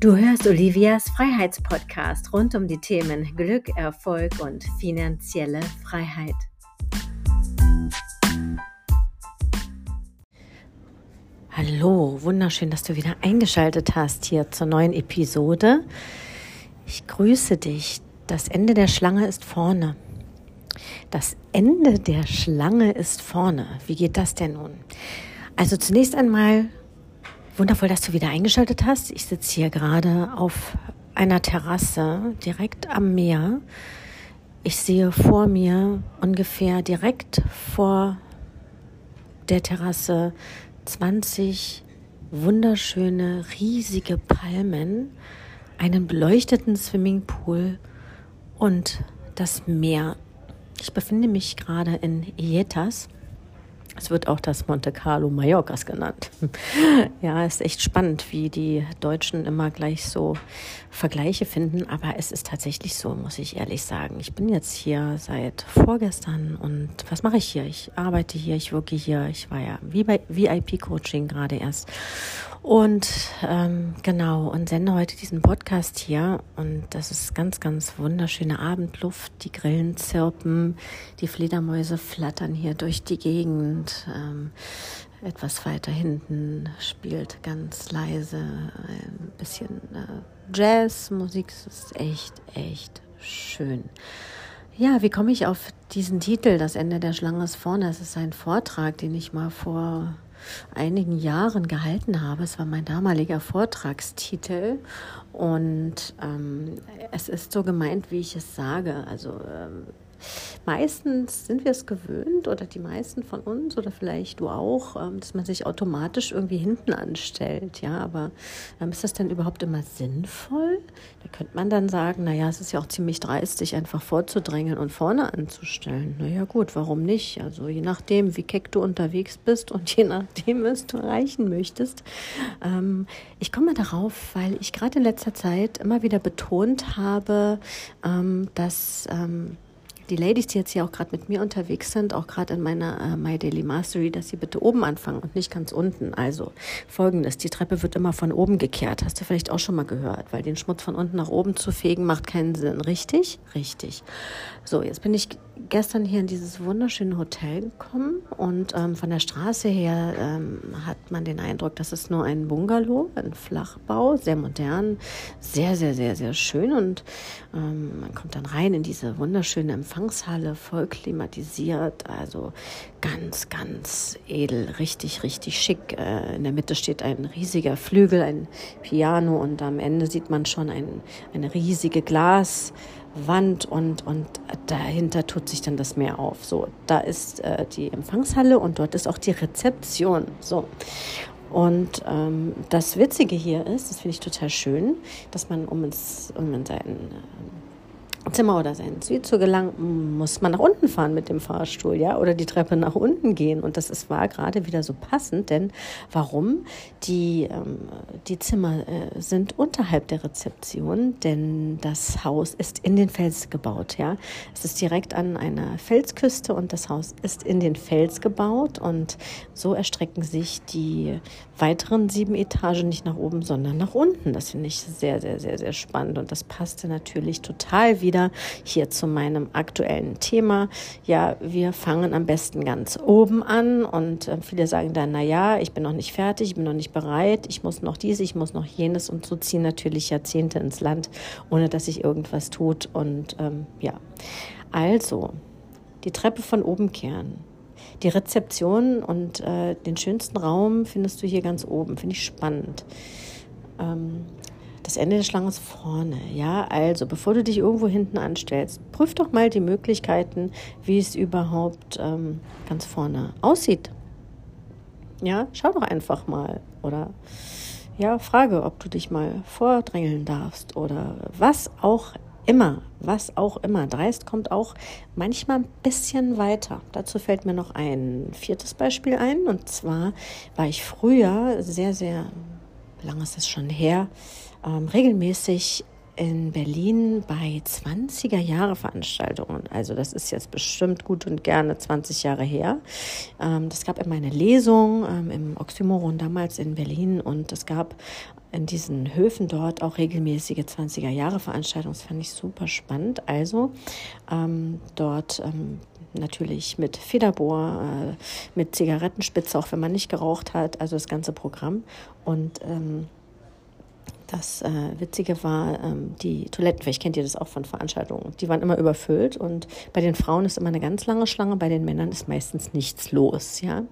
Du hörst Olivias Freiheitspodcast rund um die Themen Glück, Erfolg und finanzielle Freiheit. Hallo, wunderschön, dass du wieder eingeschaltet hast hier zur neuen Episode. Ich grüße dich. Das Ende der Schlange ist vorne. Das Ende der Schlange ist vorne. Wie geht das denn nun? Also zunächst einmal Wundervoll, dass du wieder eingeschaltet hast. Ich sitze hier gerade auf einer Terrasse direkt am Meer. Ich sehe vor mir ungefähr direkt vor der Terrasse 20 wunderschöne, riesige Palmen, einen beleuchteten Swimmingpool und das Meer. Ich befinde mich gerade in Ietas es wird auch das Monte Carlo Mallorcas genannt. ja, ist echt spannend, wie die Deutschen immer gleich so Vergleiche finden. Aber es ist tatsächlich so, muss ich ehrlich sagen. Ich bin jetzt hier seit vorgestern und was mache ich hier? Ich arbeite hier, ich wirke hier. Ich war ja wie bei VIP-Coaching gerade erst. Und ähm, genau, und sende heute diesen Podcast hier. Und das ist ganz, ganz wunderschöne Abendluft. Die Grillen zirpen, die Fledermäuse flattern hier durch die Gegend. Ähm, etwas weiter hinten spielt ganz leise ein bisschen äh, Jazzmusik. Es ist echt, echt schön. Ja, wie komme ich auf diesen Titel? Das Ende der Schlange ist vorne. Es ist ein Vortrag, den ich mal vor einigen Jahren gehalten habe. Es war mein damaliger Vortragstitel und ähm, es ist so gemeint, wie ich es sage. Also ähm, Meistens sind wir es gewöhnt oder die meisten von uns oder vielleicht du auch, ähm, dass man sich automatisch irgendwie hinten anstellt. Ja, aber ähm, ist das denn überhaupt immer sinnvoll? Da könnte man dann sagen, naja, es ist ja auch ziemlich dreistig, einfach vorzudrängen und vorne anzustellen. Naja, gut, warum nicht? Also je nachdem, wie keck du unterwegs bist und je nachdem, was du erreichen möchtest. Ähm, ich komme darauf, weil ich gerade in letzter Zeit immer wieder betont habe, dass die Ladies, die jetzt hier auch gerade mit mir unterwegs sind, auch gerade in meiner äh, My Daily Mastery, dass sie bitte oben anfangen und nicht ganz unten. Also folgendes, die Treppe wird immer von oben gekehrt. Hast du vielleicht auch schon mal gehört, weil den Schmutz von unten nach oben zu fegen macht keinen Sinn. Richtig? Richtig. So, jetzt bin ich gestern hier in dieses wunderschöne Hotel gekommen und ähm, von der Straße her ähm, hat man den Eindruck, das ist nur ein Bungalow, ein Flachbau, sehr modern, sehr, sehr, sehr, sehr schön und ähm, man kommt dann rein in diese wunderschöne Empfangshalle, voll klimatisiert, also ganz, ganz edel, richtig, richtig schick. Äh, in der Mitte steht ein riesiger Flügel, ein Piano und am Ende sieht man schon ein, eine riesige Glas. Wand und, und dahinter tut sich dann das Meer auf. So, da ist äh, die Empfangshalle und dort ist auch die Rezeption. So. Und ähm, das Witzige hier ist, das finde ich total schön, dass man, um, ins, um in seinen Zimmer oder sein Suite zu gelangen, muss man nach unten fahren mit dem Fahrstuhl, ja, oder die Treppe nach unten gehen. Und das ist, war gerade wieder so passend, denn warum? Die, ähm, die Zimmer äh, sind unterhalb der Rezeption, denn das Haus ist in den Fels gebaut, ja. Es ist direkt an einer Felsküste und das Haus ist in den Fels gebaut und so erstrecken sich die weiteren sieben Etagen nicht nach oben, sondern nach unten. Das finde ich sehr, sehr, sehr, sehr spannend und das passte natürlich total wieder wieder hier zu meinem aktuellen Thema. Ja, wir fangen am besten ganz oben an und äh, viele sagen dann, na ja, ich bin noch nicht fertig, ich bin noch nicht bereit, ich muss noch dies, ich muss noch jenes und so ziehen natürlich Jahrzehnte ins Land, ohne dass sich irgendwas tut und ähm, ja. Also, die Treppe von oben kehren. Die Rezeption und äh, den schönsten Raum findest du hier ganz oben. Finde ich spannend. Ähm, das Ende der Schlange ist vorne. Ja, also bevor du dich irgendwo hinten anstellst, prüf doch mal die Möglichkeiten, wie es überhaupt ähm, ganz vorne aussieht. Ja, schau doch einfach mal. Oder ja, frage, ob du dich mal vordrängeln darfst oder was auch immer, was auch immer. Dreist kommt auch manchmal ein bisschen weiter. Dazu fällt mir noch ein viertes Beispiel ein. Und zwar war ich früher sehr, sehr, lang ist es schon her, ähm, regelmäßig in Berlin bei 20er Jahre Veranstaltungen. Also das ist jetzt bestimmt gut und gerne 20 Jahre her. Ähm, das gab immer eine Lesung ähm, im Oxymoron damals in Berlin und es gab in diesen Höfen dort auch regelmäßige 20er Jahre Veranstaltungen. Das fand ich super spannend. Also ähm, dort ähm, natürlich mit Federbohr, äh, mit Zigarettenspitze, auch wenn man nicht geraucht hat, also das ganze Programm. Und ähm, das äh, Witzige war, ähm, die Toiletten, vielleicht kennt ihr das auch von Veranstaltungen, die waren immer überfüllt und bei den Frauen ist immer eine ganz lange Schlange, bei den Männern ist meistens nichts los, ja.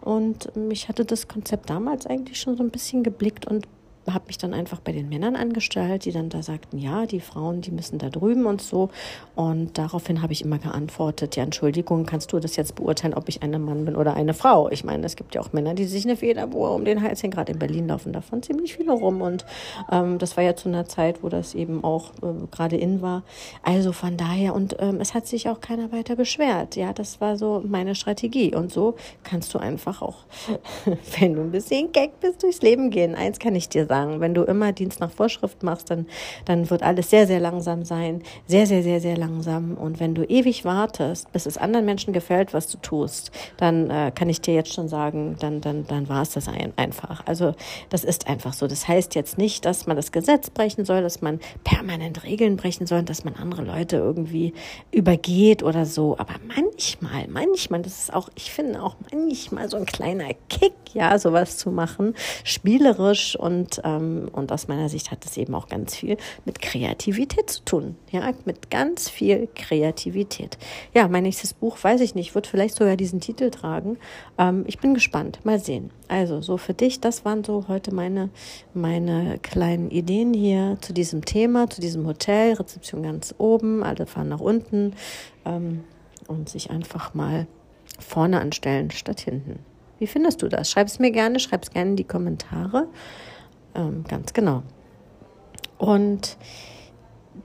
Und mich hatte das Konzept damals eigentlich schon so ein bisschen geblickt und habe mich dann einfach bei den Männern angestellt, die dann da sagten, ja, die Frauen, die müssen da drüben und so. Und daraufhin habe ich immer geantwortet, ja, Entschuldigung, kannst du das jetzt beurteilen, ob ich ein Mann bin oder eine Frau? Ich meine, es gibt ja auch Männer, die sich eine Federbohr um den Hals hängen. Gerade in Berlin laufen davon ziemlich viele rum. Und ähm, das war ja zu einer Zeit, wo das eben auch äh, gerade in war. Also von daher, und ähm, es hat sich auch keiner weiter beschwert. Ja, das war so meine Strategie. Und so kannst du einfach auch, wenn du ein bisschen keck bist, durchs Leben gehen. Eins kann ich dir sagen sagen. Wenn du immer Dienst nach Vorschrift machst, dann, dann wird alles sehr, sehr langsam sein. Sehr, sehr, sehr, sehr langsam. Und wenn du ewig wartest, bis es anderen Menschen gefällt, was du tust, dann äh, kann ich dir jetzt schon sagen, dann, dann, dann war es das ein, einfach. Also das ist einfach so. Das heißt jetzt nicht, dass man das Gesetz brechen soll, dass man permanent Regeln brechen soll, dass man andere Leute irgendwie übergeht oder so. Aber manchmal, manchmal, das ist auch, ich finde auch manchmal so ein kleiner Kick, ja, sowas zu machen, spielerisch und ähm, und aus meiner Sicht hat es eben auch ganz viel mit Kreativität zu tun. Ja, mit ganz viel Kreativität. Ja, mein nächstes Buch, weiß ich nicht, wird vielleicht sogar diesen Titel tragen. Ähm, ich bin gespannt. Mal sehen. Also, so für dich, das waren so heute meine, meine kleinen Ideen hier zu diesem Thema, zu diesem Hotel, Rezeption ganz oben, alle fahren nach unten ähm, und sich einfach mal vorne anstellen statt hinten. Wie findest du das? Schreib es mir gerne, schreib es gerne in die Kommentare. Ähm, ganz genau. Und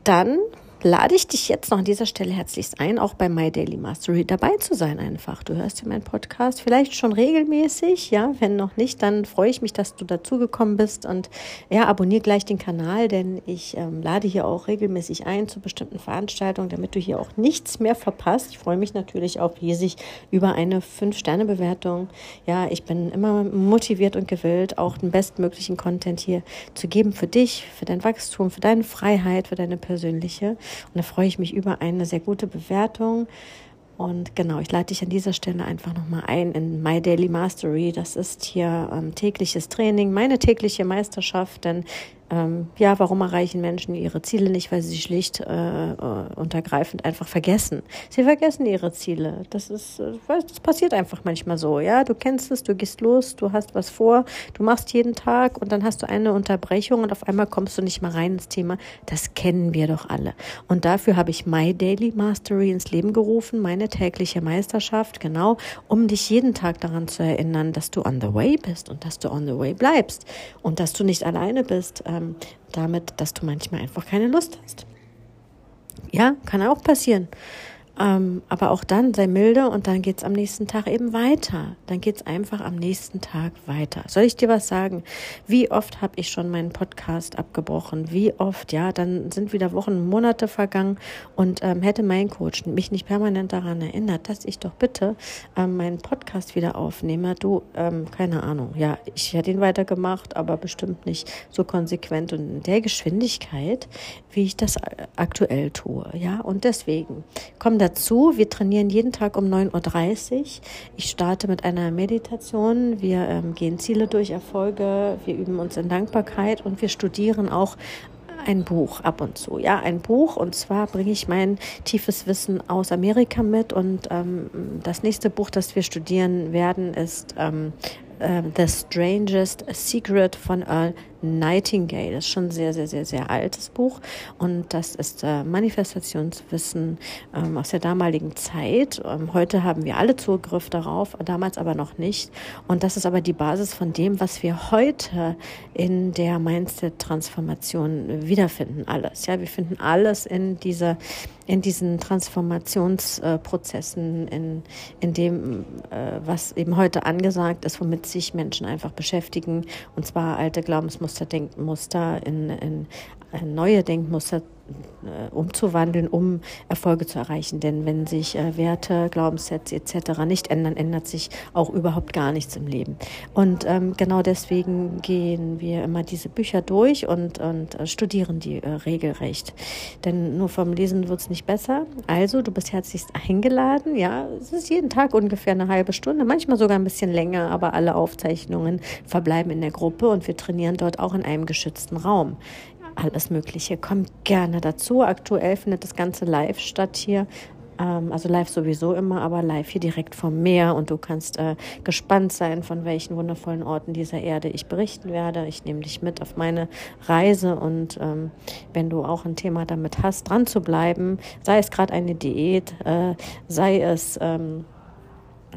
dann lade ich dich jetzt noch an dieser Stelle herzlichst ein, auch bei My Daily Mastery dabei zu sein einfach. Du hörst ja meinen Podcast vielleicht schon regelmäßig, ja, wenn noch nicht, dann freue ich mich, dass du dazugekommen bist und ja, abonniere gleich den Kanal, denn ich ähm, lade hier auch regelmäßig ein zu bestimmten Veranstaltungen, damit du hier auch nichts mehr verpasst. Ich freue mich natürlich auch riesig über eine 5-Sterne-Bewertung. Ja, ich bin immer motiviert und gewillt, auch den bestmöglichen Content hier zu geben für dich, für dein Wachstum, für deine Freiheit, für deine persönliche. Und da freue ich mich über eine sehr gute Bewertung. Und genau, ich leite dich an dieser Stelle einfach nochmal ein in My Daily Mastery. Das ist hier ähm, tägliches Training, meine tägliche Meisterschaft, denn ähm, ja, warum erreichen Menschen ihre Ziele nicht? Weil sie schlicht äh, äh, und ergreifend einfach vergessen. Sie vergessen ihre Ziele. Das ist, äh, das passiert einfach manchmal so. Ja, du kennst es, du gehst los, du hast was vor, du machst jeden Tag und dann hast du eine Unterbrechung und auf einmal kommst du nicht mal rein ins Thema. Das kennen wir doch alle. Und dafür habe ich My Daily Mastery ins Leben gerufen, meine tägliche Meisterschaft, genau, um dich jeden Tag daran zu erinnern, dass du on the way bist und dass du on the way bleibst und dass du nicht alleine bist. Ähm, damit, dass du manchmal einfach keine Lust hast. Ja, kann auch passieren. Ähm, aber auch dann sei milde und dann geht's am nächsten Tag eben weiter. Dann geht's einfach am nächsten Tag weiter. Soll ich dir was sagen? Wie oft habe ich schon meinen Podcast abgebrochen? Wie oft? Ja, dann sind wieder Wochen, Monate vergangen und ähm, hätte mein Coach mich nicht permanent daran erinnert, dass ich doch bitte ähm, meinen Podcast wieder aufnehme. Du, ähm, keine Ahnung. Ja, ich hätte ihn weitergemacht, aber bestimmt nicht so konsequent und in der Geschwindigkeit, wie ich das aktuell tue. Ja, und deswegen kommt dazu, wir trainieren jeden Tag um 9.30 Uhr. Ich starte mit einer Meditation. Wir ähm, gehen Ziele durch, Erfolge. Wir üben uns in Dankbarkeit und wir studieren auch ein Buch ab und zu. Ja, ein Buch. Und zwar bringe ich mein tiefes Wissen aus Amerika mit. Und ähm, das nächste Buch, das wir studieren werden, ist ähm, äh, The Strangest Secret von Earl Nightingale. Das ist schon ein sehr, sehr, sehr, sehr altes Buch. Und das ist äh, Manifestationswissen ähm, aus der damaligen Zeit. Ähm, heute haben wir alle Zugriff darauf, damals aber noch nicht. Und das ist aber die Basis von dem, was wir heute in der Mindset-Transformation wiederfinden. Alles. Ja, wir finden alles in dieser in diesen Transformationsprozessen, in, in dem, äh, was eben heute angesagt ist, womit sich Menschen einfach beschäftigen, und zwar alte Glaubensmuster ausgelusterter Denkmuster in, in neue Denkmuster äh, umzuwandeln, um Erfolge zu erreichen. Denn wenn sich äh, Werte, Glaubenssätze etc. nicht ändern, ändert sich auch überhaupt gar nichts im Leben. Und ähm, genau deswegen gehen wir immer diese Bücher durch und, und äh, studieren die äh, regelrecht. Denn nur vom Lesen wird es nicht besser. Also, du bist herzlichst eingeladen. Ja, es ist jeden Tag ungefähr eine halbe Stunde, manchmal sogar ein bisschen länger, aber alle Aufzeichnungen verbleiben in der Gruppe und wir trainieren dort auch in einem geschützten Raum alles Mögliche. Kommt gerne dazu. Aktuell findet das Ganze live statt hier. Ähm, also live sowieso immer, aber live hier direkt vom Meer. Und du kannst äh, gespannt sein, von welchen wundervollen Orten dieser Erde ich berichten werde. Ich nehme dich mit auf meine Reise. Und ähm, wenn du auch ein Thema damit hast, dran zu bleiben, sei es gerade eine Diät, äh, sei es... Ähm,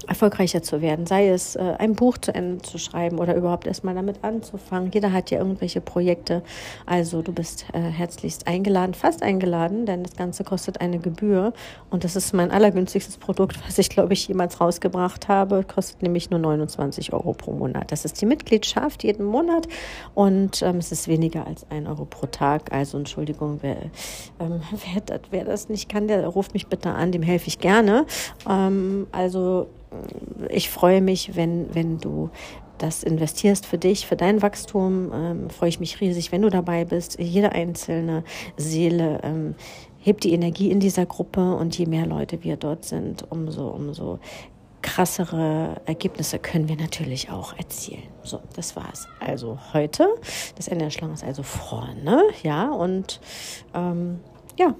erfolgreicher zu werden, sei es äh, ein Buch zu Ende zu schreiben oder überhaupt erstmal damit anzufangen. Jeder hat ja irgendwelche Projekte. Also du bist äh, herzlichst eingeladen, fast eingeladen, denn das Ganze kostet eine Gebühr und das ist mein allergünstigstes Produkt, was ich glaube ich jemals rausgebracht habe. Kostet nämlich nur 29 Euro pro Monat. Das ist die Mitgliedschaft jeden Monat und ähm, es ist weniger als ein Euro pro Tag. Also Entschuldigung, wer, ähm, wer, das, wer das nicht kann, der ruft mich bitte an, dem helfe ich gerne. Ähm, also ich freue mich, wenn, wenn du das investierst für dich, für dein Wachstum. Ähm, freue ich mich riesig, wenn du dabei bist. Jede einzelne Seele ähm, hebt die Energie in dieser Gruppe und je mehr Leute wir dort sind, umso, umso krassere Ergebnisse können wir natürlich auch erzielen. So, das war's. Also heute, das Ende der Schlange ist also vorne, ja, und ähm, ja,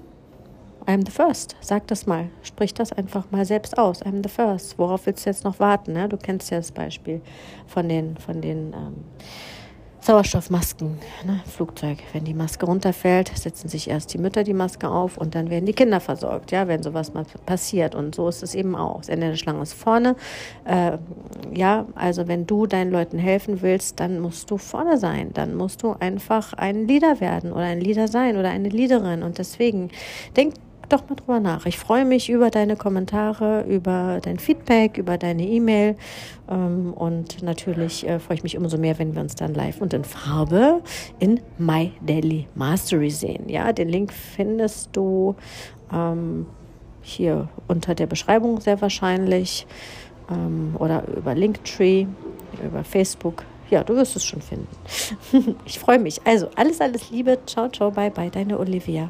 I'm the first. Sag das mal. Sprich das einfach mal selbst aus. I'm the first. Worauf willst du jetzt noch warten? Ne? Du kennst ja das Beispiel von den, von den ähm, Sauerstoffmasken, ne? Flugzeug. Wenn die Maske runterfällt, setzen sich erst die Mütter die Maske auf und dann werden die Kinder versorgt, ja, wenn sowas mal passiert. Und so ist es eben auch. Das Ende der Schlange ist vorne. Äh, ja, also wenn du deinen Leuten helfen willst, dann musst du vorne sein. Dann musst du einfach ein Leader werden oder ein Leader sein oder eine Leaderin. Und deswegen denk doch mal drüber nach. Ich freue mich über deine Kommentare, über dein Feedback, über deine E-Mail. Ähm, und natürlich äh, freue ich mich umso mehr, wenn wir uns dann live und in Farbe in My Daily Mastery sehen. Ja, den Link findest du ähm, hier unter der Beschreibung sehr wahrscheinlich ähm, oder über Linktree, über Facebook. Ja, du wirst es schon finden. ich freue mich. Also, alles, alles Liebe. Ciao, ciao, bye, bye. Deine Olivia.